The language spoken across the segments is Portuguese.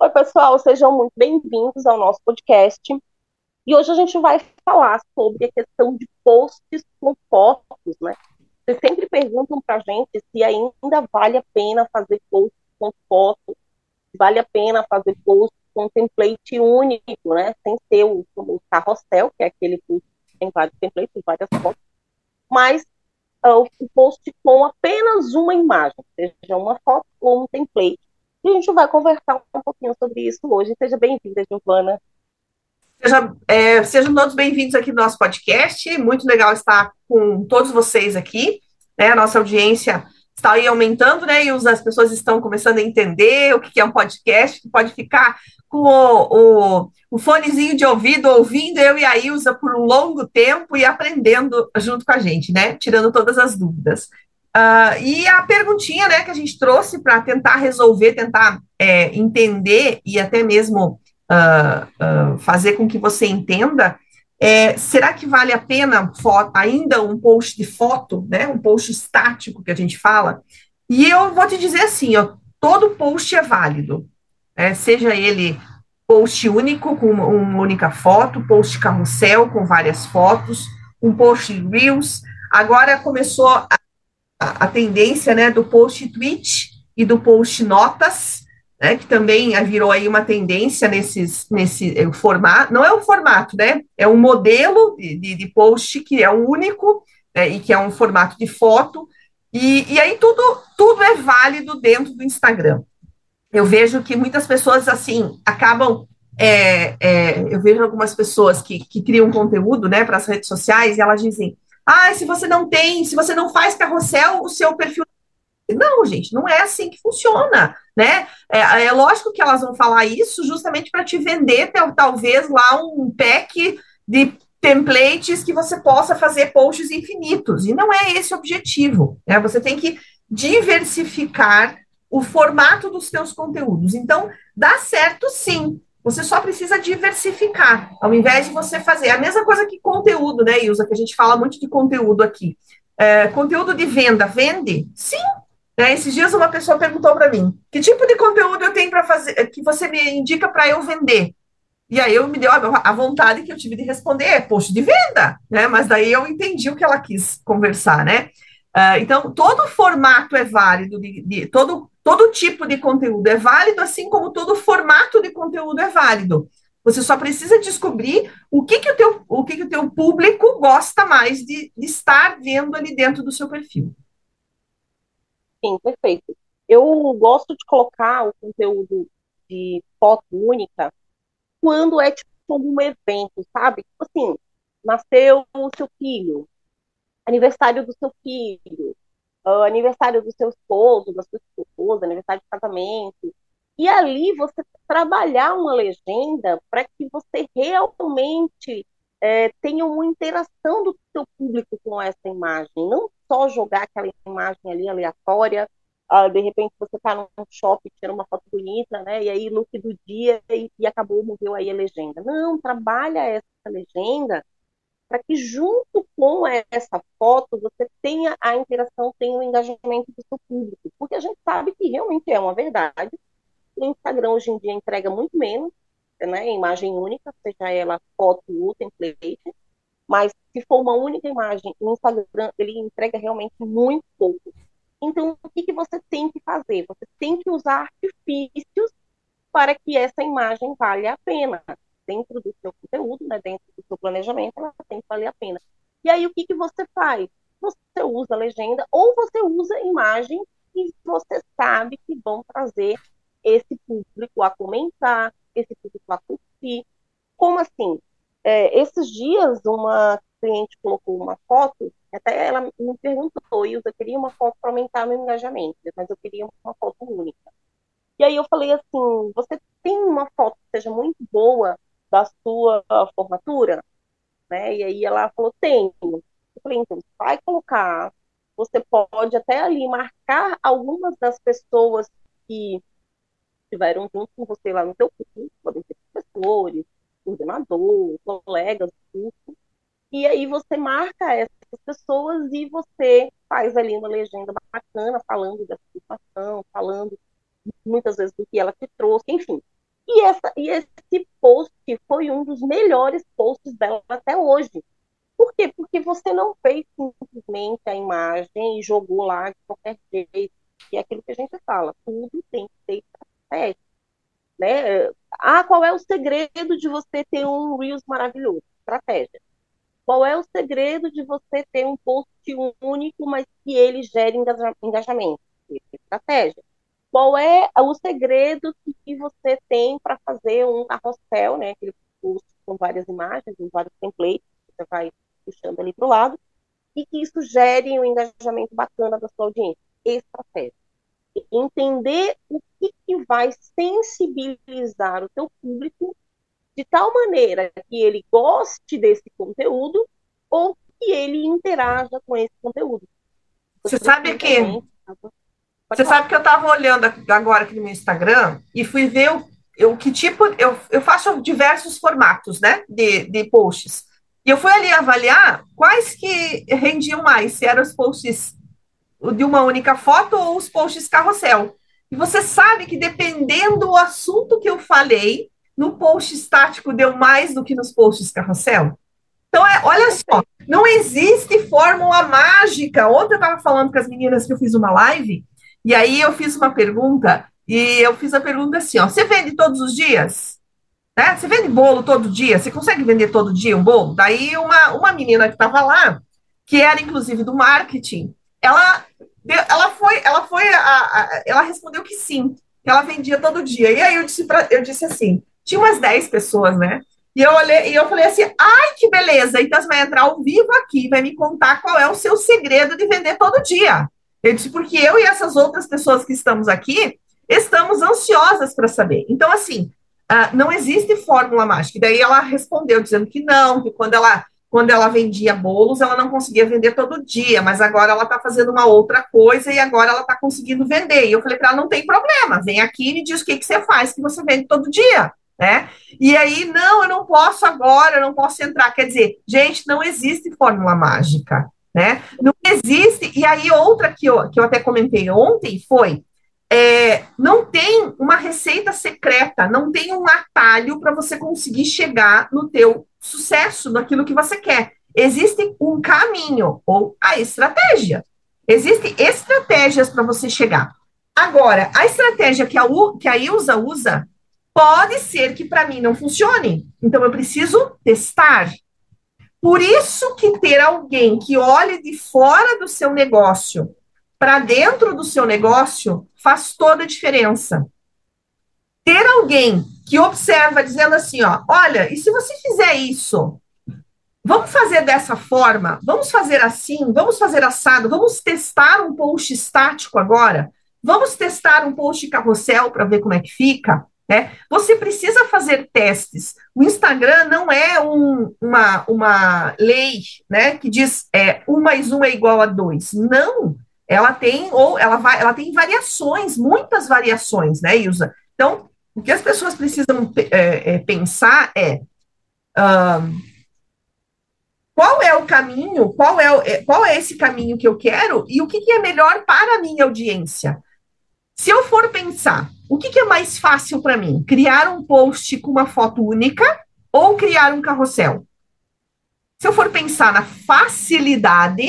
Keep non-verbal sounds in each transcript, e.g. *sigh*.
Oi, pessoal, sejam muito bem-vindos ao nosso podcast. E hoje a gente vai falar sobre a questão de posts com fotos, né? Vocês sempre perguntam para a gente se ainda vale a pena fazer posts com fotos, vale a pena fazer posts com template único, né? Sem ser o, o carrossel, que é aquele que tem vários templates, várias fotos, mas uh, o post com apenas uma imagem, seja uma foto ou um template. A gente vai conversar um pouquinho sobre isso hoje. Seja bem-vinda, Giovana. Seja, é, sejam todos bem-vindos aqui no nosso podcast. Muito legal estar com todos vocês aqui. Né? A nossa audiência está aí aumentando, né? E as pessoas estão começando a entender o que é um podcast, que pode ficar com o, o, o fonezinho de ouvido, ouvindo eu e a Ilza por um longo tempo e aprendendo junto com a gente, né? Tirando todas as dúvidas. Uh, e a perguntinha né, que a gente trouxe para tentar resolver, tentar é, entender e até mesmo uh, uh, fazer com que você entenda é, será que vale a pena foto, ainda um post de foto, né, um post estático que a gente fala? E eu vou te dizer assim, ó, todo post é válido, né, seja ele post único com uma, uma única foto, post carrossel com várias fotos, um post Reels. Agora começou a a, tendência né, do post-tweet e do post-notas, né, que também virou aí uma tendência nesses, nesse é, formato, não é o formato, né, é um modelo de, de post que é o único né, e que é um formato de foto, e, e aí tudo, tudo é válido dentro do Instagram. Eu vejo que muitas pessoas, assim, acabam é, é, eu vejo algumas pessoas que, que criam conteúdo né, para as redes sociais e elas dizem: ah, se você não tem, se você não faz carrossel, o seu perfil. Não, gente, não é assim que funciona, né? É, é lógico que elas vão falar isso justamente para te vender, talvez, lá um pack de templates que você possa fazer posts infinitos. E não é esse o objetivo. Né? Você tem que diversificar o formato dos seus conteúdos. Então, dá certo sim. Você só precisa diversificar, ao invés de você fazer a mesma coisa que conteúdo, né, Ilza? Que a gente fala muito de conteúdo aqui. É, conteúdo de venda, vende? Sim. Né, esses dias uma pessoa perguntou para mim: que tipo de conteúdo eu tenho para fazer, que você me indica para eu vender? E aí eu me deu a, vontade que eu tive de responder, é post de venda, né? Mas daí eu entendi o que ela quis conversar, né? Uh, então, todo formato é válido, de, de, todo Todo tipo de conteúdo é válido, assim como todo formato de conteúdo é válido. Você só precisa descobrir o que, que, o, teu, o, que, que o teu público gosta mais de, de estar vendo ali dentro do seu perfil. Sim, perfeito. Eu gosto de colocar o conteúdo de foto única quando é tipo um evento, sabe? Tipo assim, nasceu o seu filho, aniversário do seu filho, uh, aniversário do seu esposo, da sua esposa, aniversário de casamento. E ali você trabalhar uma legenda para que você realmente é, tenha uma interação do seu público com essa imagem, não só jogar aquela imagem ali aleatória, uh, de repente você está num shopping, tira uma foto bonita, né, e aí look do dia e, e acabou, morreu aí a legenda. Não, trabalha essa legenda para que junto com essa foto você tenha a interação, tenha o engajamento do seu público, porque a gente sabe que realmente é uma verdade. O Instagram hoje em dia entrega muito menos, né, imagem única, seja ela foto ou template, mas se for uma única imagem, o Instagram ele entrega realmente muito pouco. Então, o que, que você tem que fazer? Você tem que usar artifícios para que essa imagem valha a pena dentro do seu conteúdo, né, dentro do seu planejamento, ela tem que valer a pena. E aí, o que, que você faz? Você usa legenda ou você usa imagens que você sabe que vão trazer esse público a comentar, esse público a curtir. Como assim? É, esses dias, uma cliente colocou uma foto, até ela me perguntou, eu queria uma foto para aumentar meu engajamento, mas eu queria uma foto única. E aí eu falei assim, você tem uma foto que seja muito boa da sua formatura? Né? E aí ela falou, tenho. Eu falei, então, vai colocar, você pode até ali marcar algumas das pessoas que estiveram junto com você lá no teu curso, podem ser professores, coordenador, colegas do curso, e aí você marca essas pessoas e você faz ali uma legenda bacana, falando dessa situação, falando muitas vezes do que ela te trouxe, enfim. E, essa, e esse post foi um dos melhores posts dela até hoje. Por quê? Porque você não fez simplesmente a imagem e jogou lá de qualquer jeito. E é aquilo que a gente fala, tudo tem que ter estratégia. Né? Ah, qual é o segredo de você ter um Reels maravilhoso? Estratégia. Qual é o segredo de você ter um post único, mas que ele gere engajamento? Estratégia. Qual é o segredo que você tem para fazer um carrossel, né? Aquele post com várias imagens, com vários templates, você vai puxando ali para o lado, e que isso gere um engajamento bacana da sua audiência. Estratégia. Entender o que, que vai sensibilizar o teu público de tal maneira que ele goste desse conteúdo ou que ele interaja com esse conteúdo. Você sabe que você sabe que eu estava olhando agora aqui no meu Instagram e fui ver o, o que tipo eu, eu faço diversos formatos, né, de, de posts. E eu fui ali avaliar quais que rendiam mais, se eram os posts de uma única foto ou os posts carrossel. E você sabe que dependendo do assunto que eu falei, no post estático deu mais do que nos posts carrossel? Então, é, olha só, não existe fórmula mágica. Ontem eu estava falando com as meninas que eu fiz uma live, e aí eu fiz uma pergunta, e eu fiz a pergunta assim: ó, você vende todos os dias? Né? Você vende bolo todo dia? Você consegue vender todo dia um bolo? Daí uma, uma menina que estava lá, que era inclusive do marketing, ela, ela foi, ela foi, a, a, ela respondeu que sim, que ela vendia todo dia. E aí eu disse, pra, eu disse assim: tinha umas 10 pessoas, né? E eu olhei e eu falei assim: ai, que beleza! Então você vai entrar ao vivo aqui, vai me contar qual é o seu segredo de vender todo dia. Eu disse, porque eu e essas outras pessoas que estamos aqui estamos ansiosas para saber. Então, assim, uh, não existe fórmula mágica. E daí ela respondeu dizendo que não, que quando ela quando ela vendia bolos, ela não conseguia vender todo dia, mas agora ela está fazendo uma outra coisa e agora ela está conseguindo vender. E eu falei para ela: não tem problema, vem aqui e me diz o que, que você faz que você vende todo dia né? E aí, não, eu não posso agora, eu não posso entrar. Quer dizer, gente, não existe fórmula mágica, né? Não existe. E aí, outra que eu, que eu até comentei ontem foi: é, não tem uma receita secreta, não tem um atalho para você conseguir chegar no teu sucesso, naquilo que você quer. Existe um caminho ou a estratégia. Existem estratégias para você chegar. Agora, a estratégia que a, U, que a Ilza usa Pode ser que para mim não funcione, então eu preciso testar. Por isso que ter alguém que olhe de fora do seu negócio para dentro do seu negócio faz toda a diferença. Ter alguém que observa dizendo assim, ó, olha, e se você fizer isso, vamos fazer dessa forma, vamos fazer assim, vamos fazer assado, vamos testar um post estático agora, vamos testar um post carrossel para ver como é que fica. Né? Você precisa fazer testes. O Instagram não é um, uma, uma lei né, que diz é, um mais um é igual a dois. Não, ela tem ou ela vai, ela tem variações, muitas variações, né, Ilza? Então, o que as pessoas precisam é, é, pensar é um, qual é o caminho, qual é, é, qual é esse caminho que eu quero e o que, que é melhor para a minha audiência. Se eu for pensar, o que, que é mais fácil para mim? Criar um post com uma foto única ou criar um carrossel? Se eu for pensar na facilidade,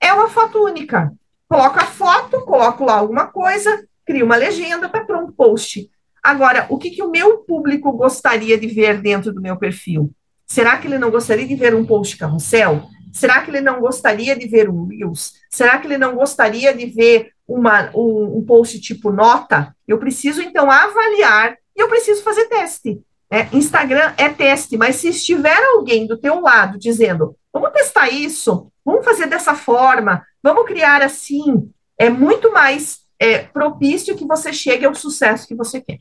é uma foto única. Coloco a foto, coloco lá alguma coisa, crio uma legenda, tá pronto, post. Agora, o que, que o meu público gostaria de ver dentro do meu perfil? Será que ele não gostaria de ver um post carrossel? Será que ele não gostaria de ver um Reels? Será que ele não gostaria de ver uma, um, um post tipo nota? Eu preciso, então, avaliar e eu preciso fazer teste. É, Instagram é teste, mas se estiver alguém do teu lado dizendo, vamos testar isso, vamos fazer dessa forma, vamos criar assim, é muito mais é, propício que você chegue ao sucesso que você quer.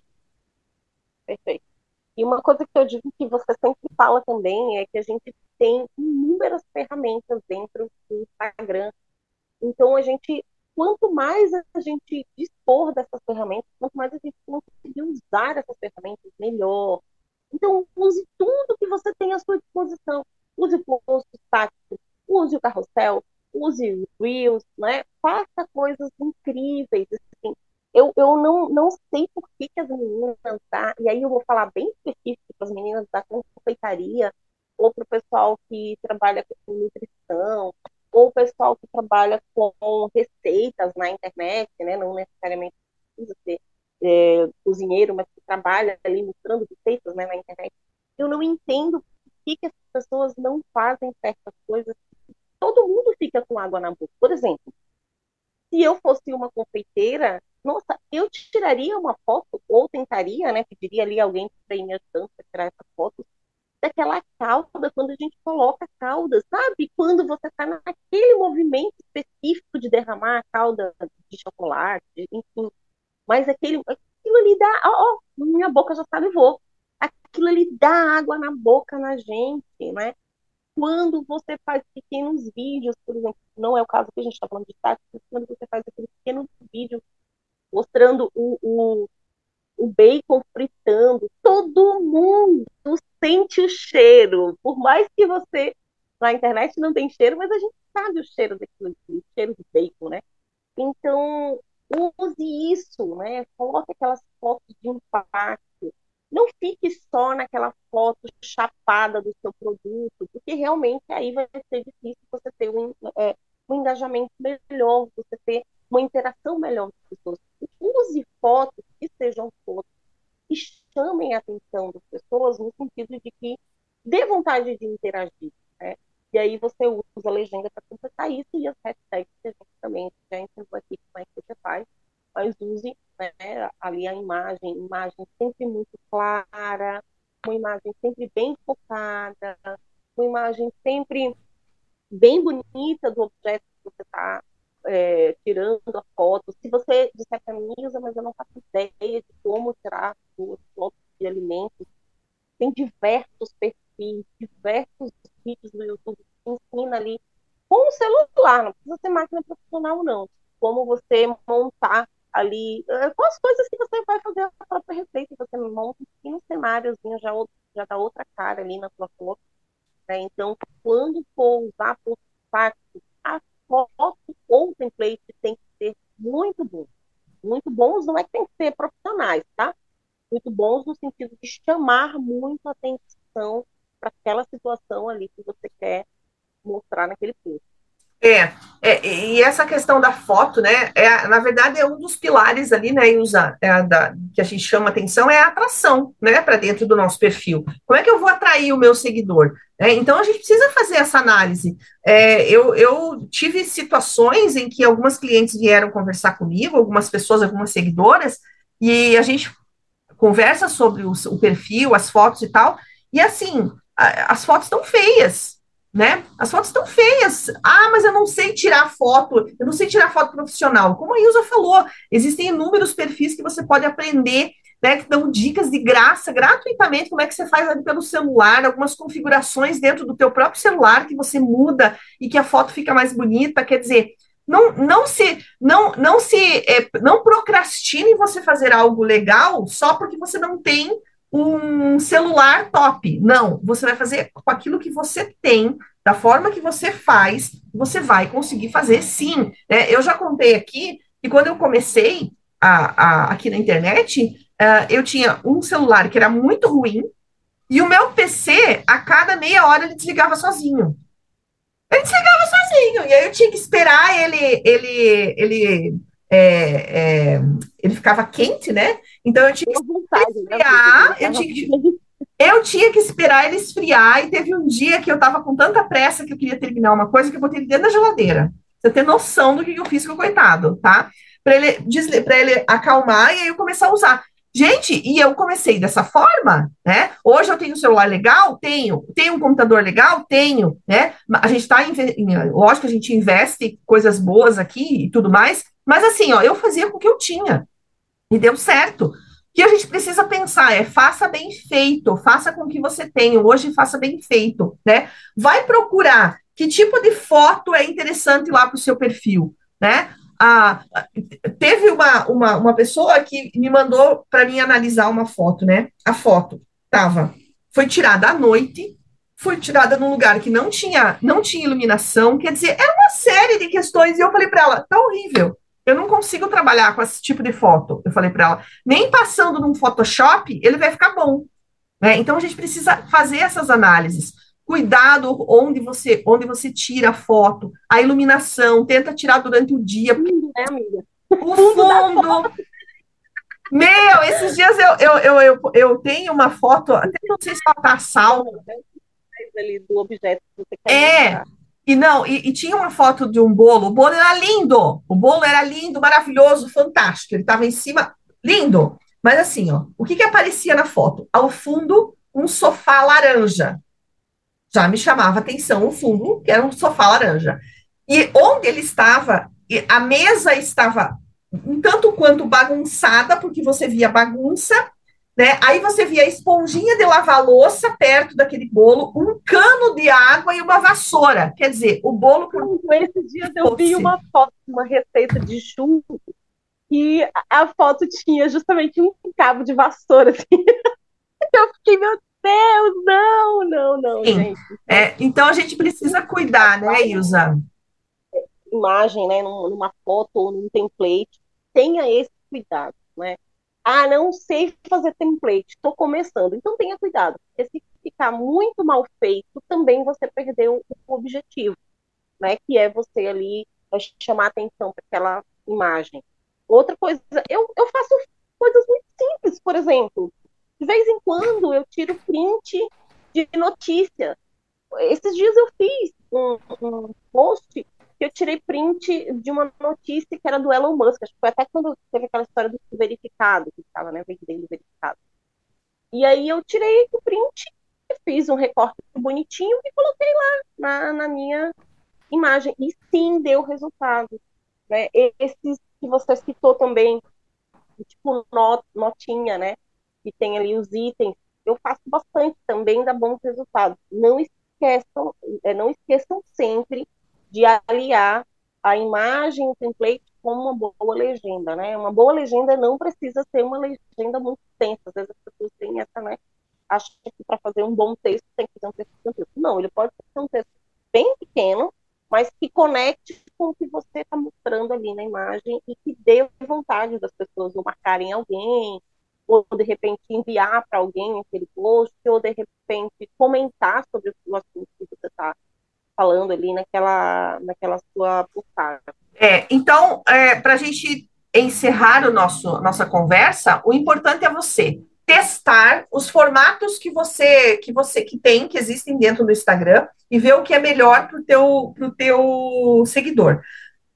Perfeito. E uma coisa que eu digo que você sempre fala também é que a gente tem inúmeras ferramentas dentro do Instagram. Então, a gente, quanto mais a gente dispor dessas ferramentas, quanto mais a gente conseguir usar essas ferramentas, melhor. Então, use tudo que você tem à sua disposição. Use o post tático, use o carrossel, use o Reels, né? Faça coisas incríveis. Assim. Eu, eu não, não sei por que, que as meninas, tá? E aí eu vou falar bem específico para as meninas da confeitaria, ou para o pessoal que trabalha com nutrição, ou o pessoal que trabalha com receitas na internet, né? Não necessariamente precisa ser é, cozinheiro, mas que trabalha ali mostrando receitas né, na internet. Eu não entendo por que, que as pessoas não fazem certas coisas. Todo mundo fica com água na boca. Por exemplo, se eu fosse uma confeiteira, eu tiraria uma foto, ou tentaria, né? Pediria ali alguém para ir me ajudando para tirar essa foto, daquela calda, quando a gente coloca calda, sabe? Quando você está naquele movimento específico de derramar a calda de chocolate, enfim. Mas aquele, aquilo ali dá, ó, ó, minha boca já salivou. Aquilo ali dá água na boca na gente, né? Quando você faz pequenos vídeos, por exemplo, não é o caso que a gente está falando de tática, quando você faz aquele pequeno vídeo mostrando o, o, o bacon fritando, todo mundo sente o cheiro. Por mais que você na internet não tem cheiro, mas a gente sabe o cheiro daquilo, o cheiro de bacon, né? Então, use isso, né? Coloque aquelas fotos de impacto. Não fique só naquela foto chapada do seu produto, porque realmente aí vai ser difícil você ter um, é, um engajamento melhor, você ter uma interação melhor com as pessoas. Use fotos que sejam fotos que chamem a atenção das pessoas no sentido de que dê vontade de interagir. Né? E aí você usa a legenda para completar isso e as hashtags que a gente também já ensinou aqui como é que você faz, mas use né, ali a imagem, imagem sempre muito clara, uma imagem sempre bem focada, uma imagem sempre bem bonita do objeto que você está é, tirando a foto. Se você disser para mim, mas eu não faço ideia de como tirar duas fotos de alimentos, tem diversos perfis, diversos vídeos no YouTube que ensina ali com o celular, não precisa ser máquina profissional, não. Como você montar ali, eh, com as coisas que você vai fazer a própria receita, você monta um cenáriozinho, já, já dá outra cara ali na sua foto. Né? Então, quando for usar por o template tem que ser muito bom. Muito bons não é que tem que ser profissionais, tá? Muito bons no sentido de chamar muito a atenção para aquela situação ali que você quer mostrar naquele post. É, é, e essa questão da foto, né, é, na verdade é um dos pilares ali, né, usa, é, da, que a gente chama atenção é a atração, né, para dentro do nosso perfil. Como é que eu vou atrair o meu seguidor? É, então a gente precisa fazer essa análise. É, eu, eu tive situações em que algumas clientes vieram conversar comigo, algumas pessoas, algumas seguidoras, e a gente conversa sobre o, o perfil, as fotos e tal, e assim, a, as fotos estão feias, né? As fotos estão feias. Ah, mas eu não sei tirar foto, eu não sei tirar foto profissional. Como a Ilza falou, existem inúmeros perfis que você pode aprender, né? Que dão dicas de graça, gratuitamente, como é que você faz ali pelo celular, algumas configurações dentro do teu próprio celular que você muda e que a foto fica mais bonita. Quer dizer, não, não se não não se é, não procrastine você fazer algo legal só porque você não tem um celular top. Não, você vai fazer com aquilo que você tem, da forma que você faz, você vai conseguir fazer sim. Né? Eu já contei aqui que quando eu comecei a, a, aqui na internet, uh, eu tinha um celular que era muito ruim, e o meu PC, a cada meia hora, ele desligava sozinho. Ele desligava sozinho, e aí eu tinha que esperar ele, ele, ele é, é, ele ficava quente, né? Então eu tinha que né, esfriar, eu tinha que, eu tinha que esperar ele esfriar, e teve um dia que eu tava com tanta pressa que eu queria terminar uma coisa que eu botei ele dentro da geladeira. Você ter noção do que eu fiz com o coitado, tá? Para ele, para ele acalmar e aí eu começar a usar. Gente, e eu comecei dessa forma, né? Hoje eu tenho um celular legal? Tenho. Tenho um computador legal? Tenho, né? A gente está, lógico que a gente investe coisas boas aqui e tudo mais, mas assim, ó, eu fazia com o que eu tinha e deu certo. O que a gente precisa pensar é faça bem feito, faça com o que você tem, hoje faça bem feito, né? Vai procurar que tipo de foto é interessante lá para o seu perfil, né? Ah, teve uma, uma, uma pessoa que me mandou para mim analisar uma foto, né? A foto tava, foi tirada à noite, foi tirada num lugar que não tinha, não tinha iluminação, quer dizer, era uma série de questões, e eu falei para ela, tá horrível, Eu não consigo trabalhar com esse tipo de foto. Eu falei para ela, nem passando num Photoshop, ele vai ficar bom. Né? Então a gente precisa fazer essas análises. Cuidado onde você onde você tira a foto, a iluminação, tenta tirar durante o dia. É, amiga. O *laughs* fundo. Meu, esses dias eu, eu, eu, eu, eu tenho uma foto, até não sei se ela tá salva. Ali do objeto que você quer É, mostrar. E não, e, e, tinha uma foto de um bolo, o bolo era lindo, o bolo era lindo, maravilhoso, fantástico, ele estava em cima, lindo. Mas assim, ó, o que que aparecia na foto? Ao fundo, um sofá laranja. Já me chamava atenção o fundo, que era um sofá laranja. E onde ele estava, a mesa estava um tanto quanto bagunçada, porque você via bagunça, né? Aí você via a esponjinha de lavar louça perto daquele bolo, um cano de água e uma vassoura. Quer dizer, o bolo. Por... Esses dias eu vi uma foto, uma receita de chumbo, e a foto tinha justamente um cabo de vassoura. Assim. *laughs* Eu fiquei, meu Deus, não, não, não, Sim. gente. É, então a gente precisa cuidar, né, Ilza? Imagem, né, numa foto ou num template, tenha esse cuidado, né? Ah, não sei fazer template, estou começando. Então tenha cuidado, porque se ficar muito mal feito, também você perdeu o objetivo, né? Que é você ali chamar atenção para aquela imagem. Outra coisa, eu, eu faço coisas muito simples, por exemplo, de vez em quando eu tiro print de notícia. Esses dias eu fiz um, um post que eu tirei print de uma notícia que era do Elon Musk. Acho que foi até quando teve aquela história do verificado, que estava né, vendendo verificado. E aí eu tirei o print, fiz um recorte bonitinho e coloquei lá na, na minha imagem. E sim, deu resultado. Né? Esses que você citou também, tipo not, notinha, né? que tem ali os itens, eu faço bastante também, dá bons resultados. Não esqueçam, é, não esqueçam sempre de aliar a imagem, o template com uma boa legenda, né? Uma boa legenda não precisa ser uma legenda muito extensa. Às vezes as pessoas têm essa, né? Acham que para fazer um bom texto tem que ter um texto grande. Não, ele pode ser um texto bem pequeno, mas que conecte com o que você está mostrando ali na imagem e que dê vontade das pessoas ou marcarem alguém, ou de repente enviar para alguém aquele post, ou de repente comentar sobre o assunto que você está falando ali naquela, naquela sua postagem. É, então, é, para a gente encerrar o nosso nossa conversa, o importante é você testar os formatos que você que você que tem que existem dentro do Instagram e ver o que é melhor para o teu teu seguidor.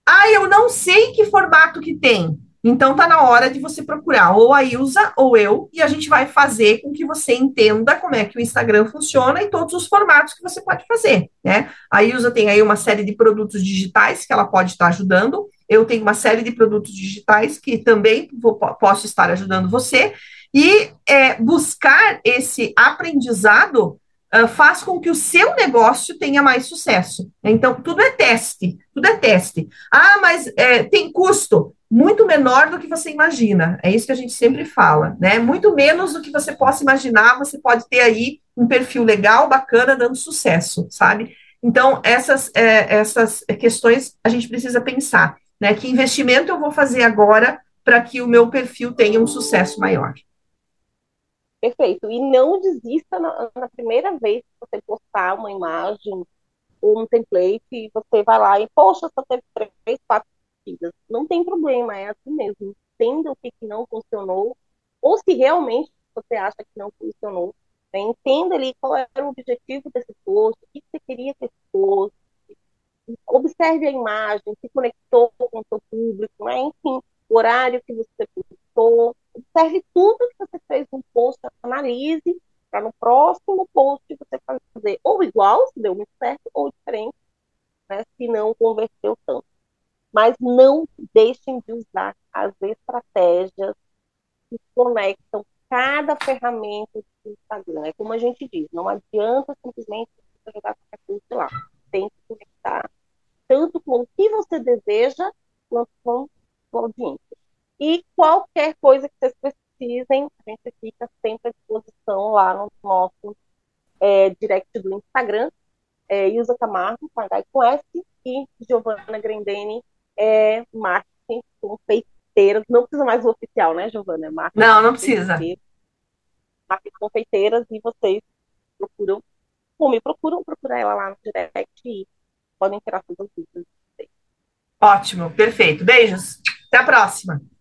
Ah, eu não sei que formato que tem. Então tá na hora de você procurar ou a Ilza ou eu, e a gente vai fazer com que você entenda como é que o Instagram funciona e todos os formatos que você pode fazer, né? A Ilza tem aí uma série de produtos digitais que ela pode estar ajudando. Eu tenho uma série de produtos digitais que também vou, posso estar ajudando você. E é, buscar esse aprendizado uh, faz com que o seu negócio tenha mais sucesso. Então, tudo é teste, tudo é teste. Ah, mas é, tem custo muito menor do que você imagina. É isso que a gente sempre fala, né? Muito menos do que você possa imaginar, você pode ter aí um perfil legal, bacana, dando sucesso, sabe? Então, essas, é, essas questões a gente precisa pensar, né? Que investimento eu vou fazer agora para que o meu perfil tenha um sucesso maior? Perfeito. E não desista na, na primeira vez que você postar uma imagem ou um template, você vai lá e, poxa, só teve três, quatro não tem problema, é assim mesmo. Entenda o que, que não funcionou, ou se realmente você acha que não funcionou. Né? Entenda ali qual era o objetivo desse post, o que você queria ter post. Observe a imagem, se conectou com o seu público, né? enfim, o horário que você postou. Observe tudo que você fez no post, analise para no próximo post você fazer ou igual, se deu muito certo, ou diferente, né? se não converteu tanto mas não deixem de usar as estratégias que conectam cada ferramenta do Instagram. É como a gente diz, não adianta simplesmente jogar qualquer coisa lá. Tem que conectar tanto com o que você deseja, quanto com a audiência. E qualquer coisa que vocês precisem, a gente fica sempre à disposição lá no nosso é, direct do Instagram, é, Ilza Camargo, com H e com S, e Giovanna Grendene, é marketing confeiteiras. Não precisa mais o oficial, né, Giovana? É marca não, não precisa. Marca confeiteiras e vocês procuram, ou me procuram, procurar ela lá no direct e podem tirar suas dúvidas. Ótimo, perfeito. Beijos. Até a próxima.